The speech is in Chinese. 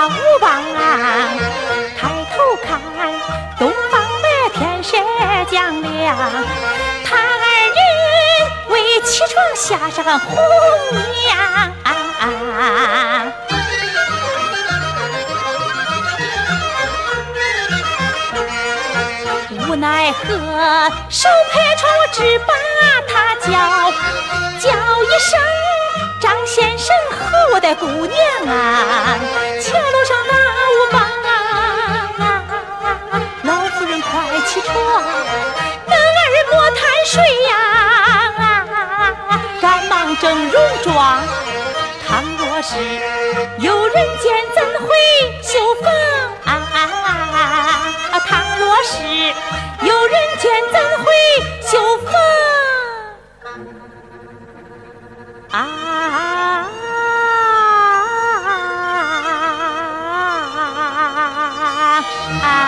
方无望，抬头看东方的天色将亮，他二人为起床下上红娘。无奈何，手拍窗，我只把他叫，叫一声张先生和我的姑娘啊，男儿莫贪睡呀，赶忙整容装，倘若是有人见怎会绣房啊？倘若是有人见怎会绣房啊？啊